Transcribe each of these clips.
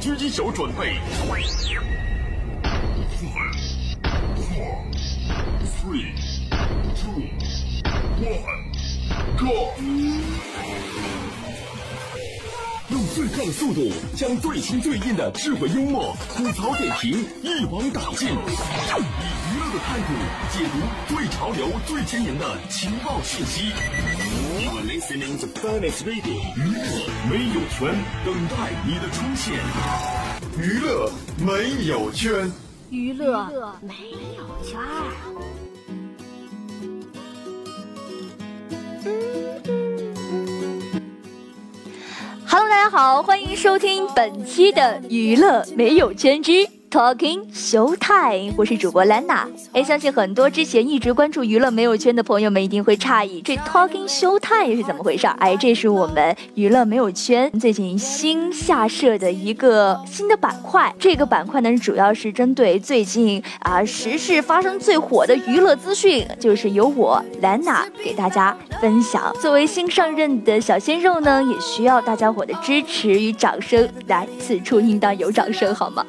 狙击手准备。Three, two, one, go！用最快的速度，将最新最硬的智慧幽默、吐槽点评一网打尽，以娱乐的态度解读最潮流、最前沿的情报信息。You are listening to Finest Radio，娱乐没有圈，等待你的出现。娱乐没有圈，娱乐没有圈。Hello，大家好，欢迎收听本期的娱乐没有圈之。Talking Showtime，我是主播兰娜。哎，相信很多之前一直关注娱乐没有圈的朋友们一定会诧异，这 Talking Showtime 是怎么回事？哎，这是我们娱乐没有圈最近新下设的一个新的板块。这个板块呢，主要是针对最近啊时事发生最火的娱乐资讯，就是由我兰娜给大家分享。作为新上任的小鲜肉呢，也需要大家伙的支持与掌声。来，此处应当有掌声，好吗？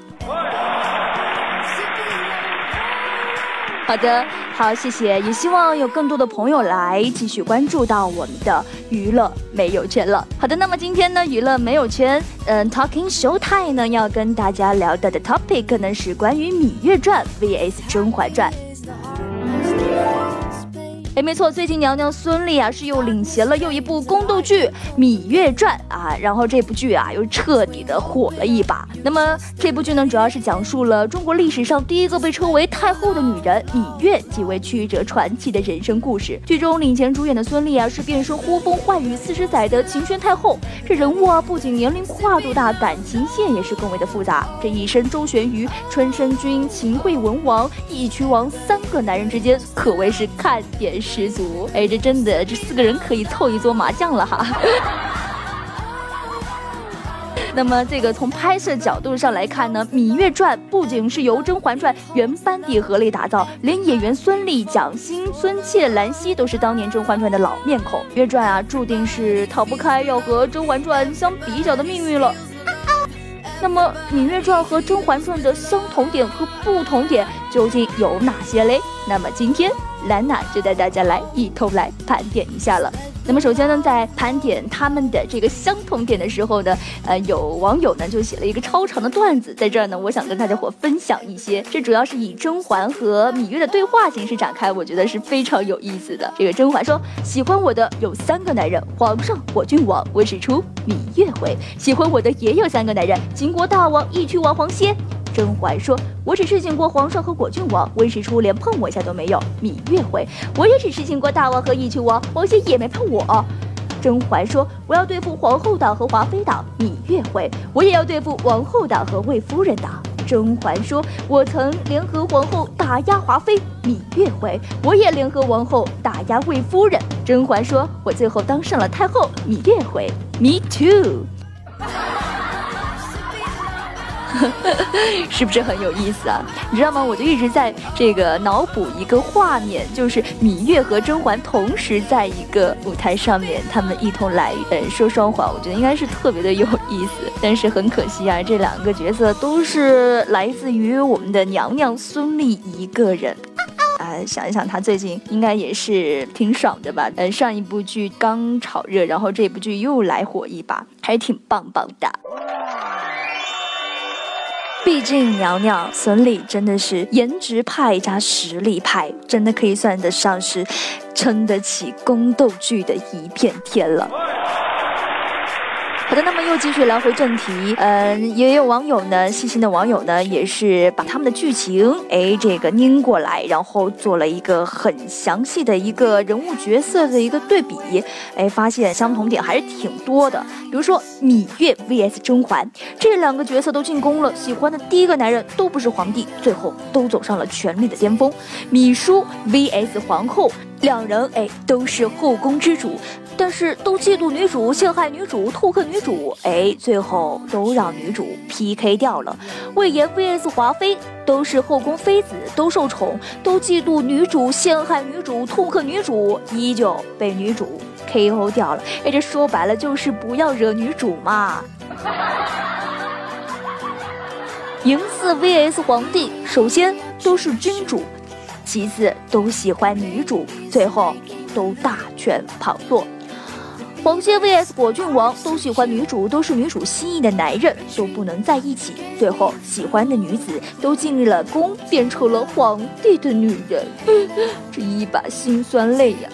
好的，好，谢谢，也希望有更多的朋友来继续关注到我们的娱乐没有圈了。好的，那么今天呢，娱乐没有圈，嗯，Talking Showtime 呢要跟大家聊到的 topic 呢是关于《芈月传》vs《甄嬛传》。哎，没错，最近娘娘孙俪啊是又领衔了又一部宫斗剧《芈月传》啊，然后这部剧啊又彻底的火了一把。那么这部剧呢，主要是讲述了中国历史上第一个被称为太后的女人芈月几位曲折传奇的人生故事。剧中领衔主演的孙俪啊，是变身呼风唤雨四十载的秦宣太后。这人物啊，不仅年龄跨度大，感情线也是更为的复杂。这一生周旋于春申君、秦惠文王、义渠王三个男人之间，可谓是看点。十足，哎，这真的，这四个人可以凑一桌麻将了哈。那么，这个从拍摄角度上来看呢，《芈月传》不仅是由《甄嬛传》原班底合力打造，连演员孙俪、蒋欣、孙茜、兰溪都是当年《甄嬛传》的老面孔。《月传》啊，注定是逃不开要和《甄嬛传》相比较的命运了。那么，《芈月传》和《甄嬛传》的相同点和不同点究竟有哪些嘞？那么今天。兰娜就带大家来一同来盘点一下了。那么首先呢，在盘点他们的这个相同点的时候呢，呃，有网友呢就写了一个超长的段子，在这儿呢，我想跟大家伙分享一些。这主要是以甄嬛和芈月的对话形式展开，我觉得是非常有意思的。这个甄嬛说：“喜欢我的有三个男人，皇上、火郡王、温实初、芈月回；喜欢我的也有三个男人，秦国大王、义渠王、黄歇。”甄嬛说：“我只是请过皇上和果郡王，温实初连碰我一下都没有。”芈月回：“我也只是请过大王和义渠王，王歇也没碰我。”甄嬛说：“我要对付皇后党和华妃党。”芈月回：“我也要对付王后党和魏夫人党。”甄嬛说：“我曾联合皇后打压华妃。”芈月回：“我也联合王后打压魏夫人。”甄嬛说：“我最后当上了太后。”芈月回：“Me too。” 是不是很有意思啊？你知道吗？我就一直在这个脑补一个画面，就是芈月和甄嬛同时在一个舞台上面，他们一同来呃说双簧，我觉得应该是特别的有意思。但是很可惜啊，这两个角色都是来自于我们的娘娘孙俪一个人。啊，想一想，她最近应该也是挺爽的吧？呃，上一部剧刚炒热，然后这部剧又来火一把，还挺棒棒的。毕竟娘娘孙俪真的是颜值派加实力派，真的可以算得上是撑得起宫斗剧的一片天了。好的，那么又继续来回正题，嗯，也有网友呢，细心的网友呢，也是把他们的剧情，哎，这个拧过来，然后做了一个很详细的一个人物角色的一个对比，哎，发现相同点还是挺多的。比如说芈月 vs 甄嬛，这两个角色都进宫了，喜欢的第一个男人都不是皇帝，最后都走上了权力的巅峰。芈姝 vs 皇后，两人哎都是后宫之主。但是都嫉妒女主，陷害女主，痛恨女主，哎，最后都让女主 PK 掉了。魏延 VS 华妃，都是后宫妃子，都受宠，都嫉妒女主，陷害女主，痛恨女主，依旧被女主 KO 掉了。哎，这说白了就是不要惹女主嘛。嬴驷 VS 皇帝，首先都是君主，其次都喜欢女主，最后都大权旁落。黄歇 vs 果郡王都喜欢女主，都是女主心意的男人，都不能在一起。最后喜欢的女子都进了宫，变成了皇帝的女人，这一把辛酸泪呀！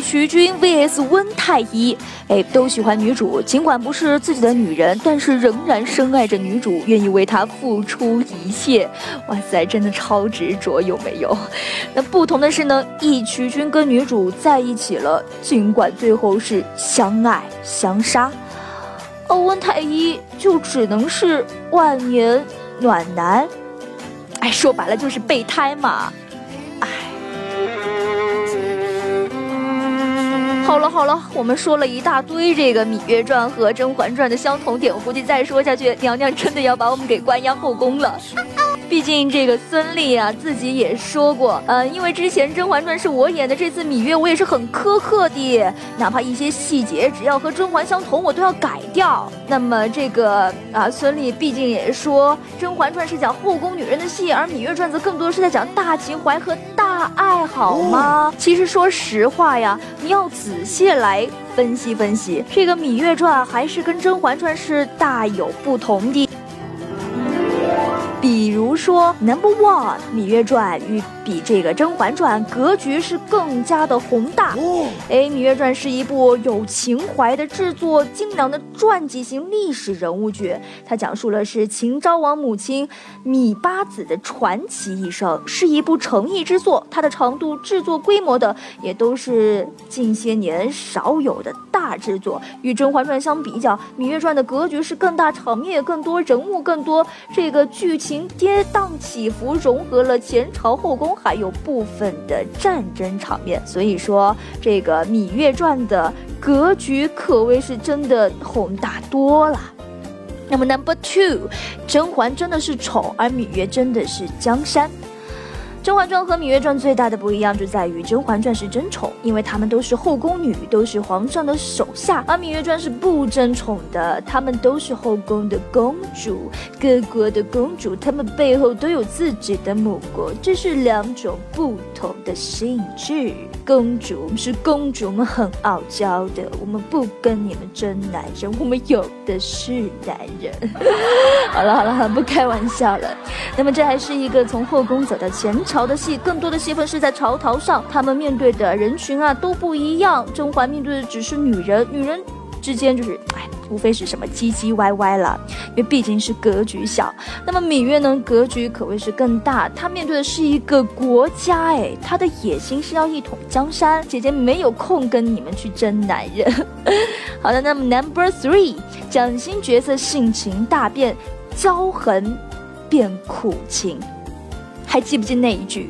义渠君 vs 温太医，哎，都喜欢女主，尽管不是自己的女人，但是仍然深爱着女主，愿意为她付出一切。哇塞，真的超执着，有没有？那不同的是呢，义渠君跟女主在一起了，尽管最后是相爱相杀，而温太医就只能是万年暖男。哎，说白了就是备胎嘛。好了好了，我们说了一大堆这个《芈月传》和《甄嬛传》的相同点，我估计再说下去，娘娘真的要把我们给关押后宫了。毕竟这个孙俪啊，自己也说过，呃，因为之前《甄嬛传》是我演的，这次《芈月》我也是很苛刻的，哪怕一些细节只要和甄嬛相同，我都要改掉。那么这个啊，孙俪毕竟也说，《甄嬛传》是讲后宫女人的戏，而《芈月传》则更多是在讲大情怀和大爱，好吗？其实说实话呀，你要仔细来分析分析，这个《芈月传》还是跟《甄嬛传》是大有不同的。比如说，Number One，《芈月传》与比这个《甄嬛传》格局是更加的宏大。哎，《芈月传》是一部有情怀的、制作精良的传记型历史人物剧，它讲述了是秦昭王母亲芈八子的传奇一生，是一部诚意之作。它的长度、制作规模的也都是近些年少有的大制作。与《甄嬛传》相比较，《芈月传》的格局是更大，场面也更多，人物更多，这个剧情。跌宕起伏，融合了前朝后宫，还有部分的战争场面。所以说，这个《芈月传》的格局可谓是真的宏大多了。那么，Number Two，甄嬛真的是宠，而芈月真的是江山。《甄嬛传》和《芈月传》最大的不一样就在于，《甄嬛传》是争宠，因为她们都是后宫女，都是皇上的手下；而《芈月传》是不争宠的，她们都是后宫的公主，各国的公主，她们背后都有自己的母国，这是两种不同的性质。公主是公主，我们很傲娇的，我们不跟你们争男人，我们有的是男人。好了好了，不开玩笑了。那么这还是一个从后宫走到前。朝的戏，更多的戏份是在朝堂上，他们面对的人群啊都不一样。甄嬛面对的只是女人，女人之间就是，哎，无非是什么唧唧歪歪了，因为毕竟是格局小。那么芈月呢，格局可谓是更大，她面对的是一个国家，哎，她的野心是要一统江山。姐姐没有空跟你们去争男人。好的，那么 Number Three，蒋欣角色性情大变，骄横变苦情。还记不记那一句？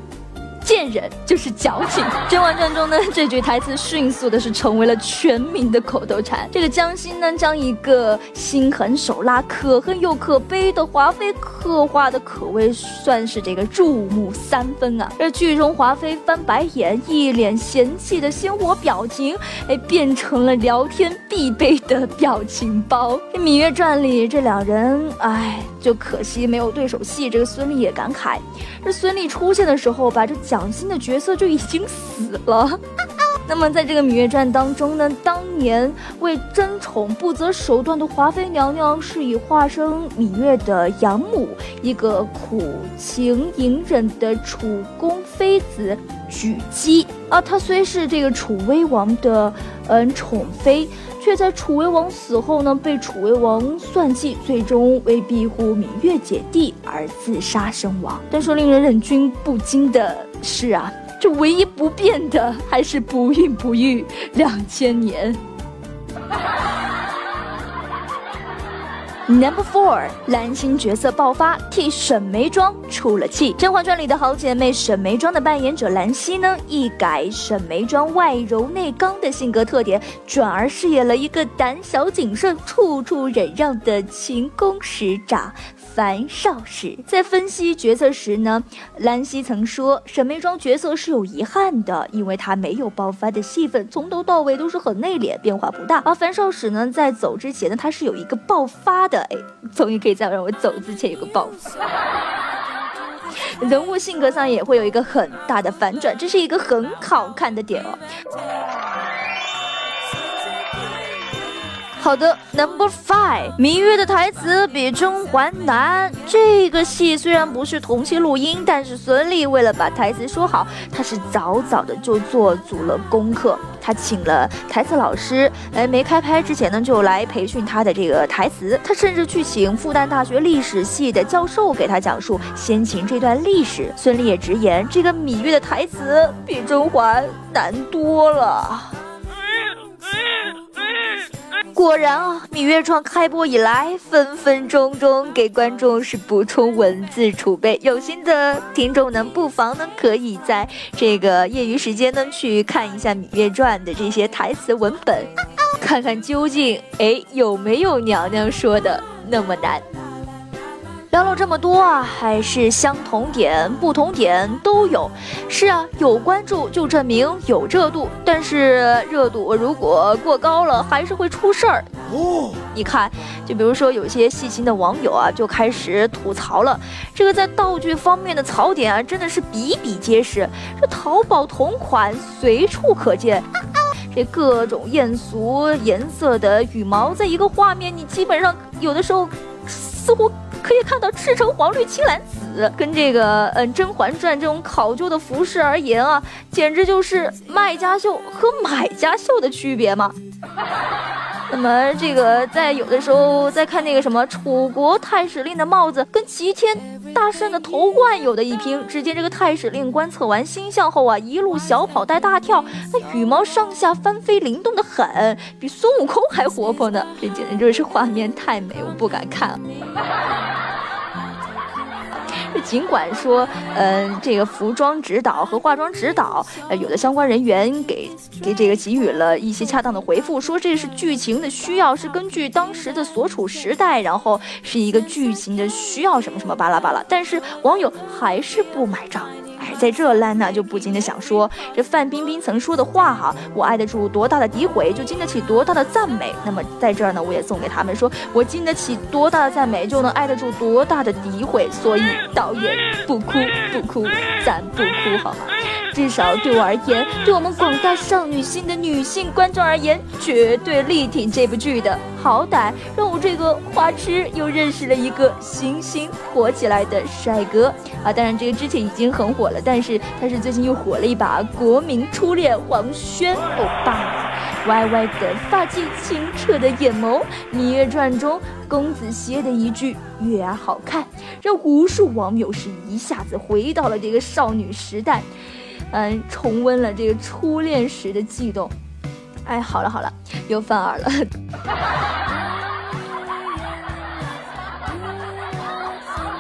贱人就是矫情。《甄嬛传》中呢，这句台词迅速的是成为了全民的口头禅。这个江心呢，将一个心狠手辣、可恨又可悲的华妃刻画的可谓算是这个入木三分啊。这剧中华妃翻白眼、一脸嫌弃的鲜活表情，哎，变成了聊天必备的表情包。这《芈月传》里这两人，哎，就可惜没有对手戏。这个孙俪也感慨，这孙俪出现的时候，吧这。蒋欣的角色就已经死了。那么，在这个《芈月传》当中呢，当年为争宠不择手段的华妃娘娘，是以化身芈月的养母，一个苦情隐忍的楚宫妃子狙击。啊，她虽是这个楚威王的嗯宠妃，却在楚威王死后呢被楚威王算计，最终为庇护芈月姐弟而自杀身亡。但说令人忍俊不禁的是啊，这唯一不变的还是不孕不育两千年。Number four，蓝心角色爆发，替沈眉庄出了气。《甄嬛传》里的好姐妹沈眉庄的扮演者兰溪呢，一改沈眉庄外柔内刚的性格特点，转而饰演了一个胆小谨慎、处处忍让的勤宫使长。樊少时在分析角色时呢，兰溪曾说沈眉庄角色是有遗憾的，因为她没有爆发的戏份，从头到尾都是很内敛，变化不大。而樊少时呢，在走之前呢，他是有一个爆发的，终于可以在让我走之前有个报复。人物性格上也会有一个很大的反转，这是一个很好看的点哦。好的，Number Five，芈月的台词比甄嬛难。这个戏虽然不是同期录音，但是孙俪为了把台词说好，她是早早的就做足了功课。她请了台词老师，哎，没开拍之前呢，就来培训她的这个台词。她甚至去请复旦大学历史系的教授给她讲述先秦这段历史。孙俪也直言，这个芈月的台词比甄嬛难多了。果然啊，《芈月传》开播以来，分分钟钟给观众是补充文字储备。有心的听众呢，不妨呢可以在这个业余时间呢去看一下《芈月传》的这些台词文本，看看究竟哎有没有娘娘说的那么难。聊了这么多啊，还是相同点、不同点都有。是啊，有关注就证明有热度，但是热度如果过高了，还是会出事儿。哦，你看，就比如说有些细心的网友啊，就开始吐槽了。这个在道具方面的槽点啊，真的是比比皆是。这淘宝同款随处可见，这各种艳俗颜色的羽毛，在一个画面，你基本上有的时候似乎。可以看到赤橙黄绿青蓝紫，跟这个嗯《甄嬛传》这种考究的服饰而言啊，简直就是卖家秀和买家秀的区别嘛。那么这个在有的时候在看那个什么楚国太史令的帽子，跟齐天大圣的头冠有的一拼。只见这个太史令观测完星象后啊，一路小跑带大跳，那羽毛上下翻飞灵动的很，比孙悟空还活泼呢。这简直就是画面太美，我不敢看。尽管说，嗯，这个服装指导和化妆指导，呃，有的相关人员给给这个给予了一些恰当的回复，说这是剧情的需要，是根据当时的所处时代，然后是一个剧情的需要，什么什么巴拉巴拉。但是网友还是不买账。哎，在这兰娜就不禁的想说，这范冰冰曾说的话哈，我挨得住多大的诋毁，就经得起多大的赞美。那么在这儿呢，我也送给他们说，我经得起多大的赞美，就能挨得住多大的诋毁。所以导演不哭不哭，咱不哭好吗？至少对我而言，对我们广大少女心的女性观众而言，绝对力挺这部剧的。好歹让我这个花痴又认识了一个新兴火起来的帅哥啊！当然，这个之前已经很火了，但是他是最近又火了一把，国民初恋黄轩欧巴，歪歪的发髻，清澈的眼眸，《芈月传》中公子歇的一句“月儿好看”，让无数网友是一下子回到了这个少女时代。嗯，重温了这个初恋时的悸动。哎，好了好了，又犯耳了。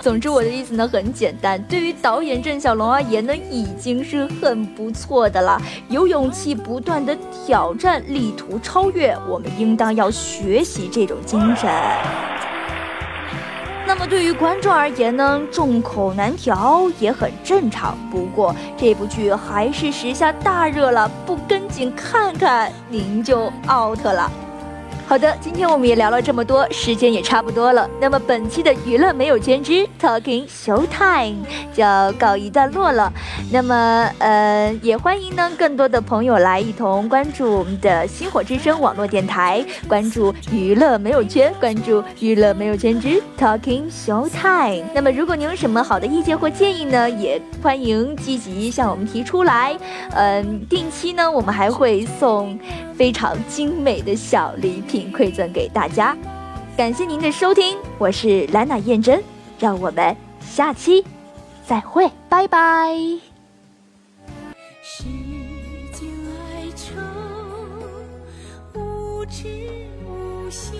总之，我的意思呢很简单，对于导演郑晓龙而言呢，已经是很不错的了。有勇气不断的挑战，力图超越，我们应当要学习这种精神。那么对于观众而言呢，众口难调也很正常。不过这部剧还是时下大热了，不跟紧看看您就 out 了。好的，今天我们也聊了这么多，时间也差不多了。那么本期的娱乐没有兼职 Talking Showtime 就要告一段落了。那么呃，也欢迎呢更多的朋友来一同关注我们的星火之声网络电台，关注娱乐没有圈，关注娱乐没有圈之 Talking Showtime。那么如果您有什么好的意见或建议呢，也欢迎积极向我们提出来。嗯，定期呢我们还会送。非常精美的小礼品馈赠给大家。感谢您的收听，我是兰娜燕珍，让我们下期再会，拜拜。世间哀愁无知无休。